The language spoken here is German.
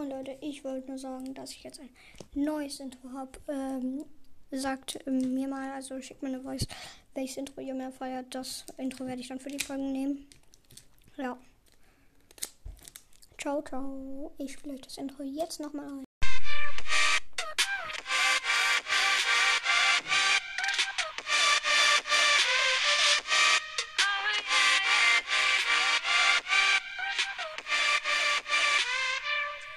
Moin Leute, ich wollte nur sagen, dass ich jetzt ein neues Intro habe. Ähm, sagt ähm, mir mal, also schickt mir eine Voice, welches Intro ihr mehr feiert. Das Intro werde ich dann für die Folgen nehmen. Ja. Ciao, ciao. Ich spiele euch das Intro jetzt nochmal ein.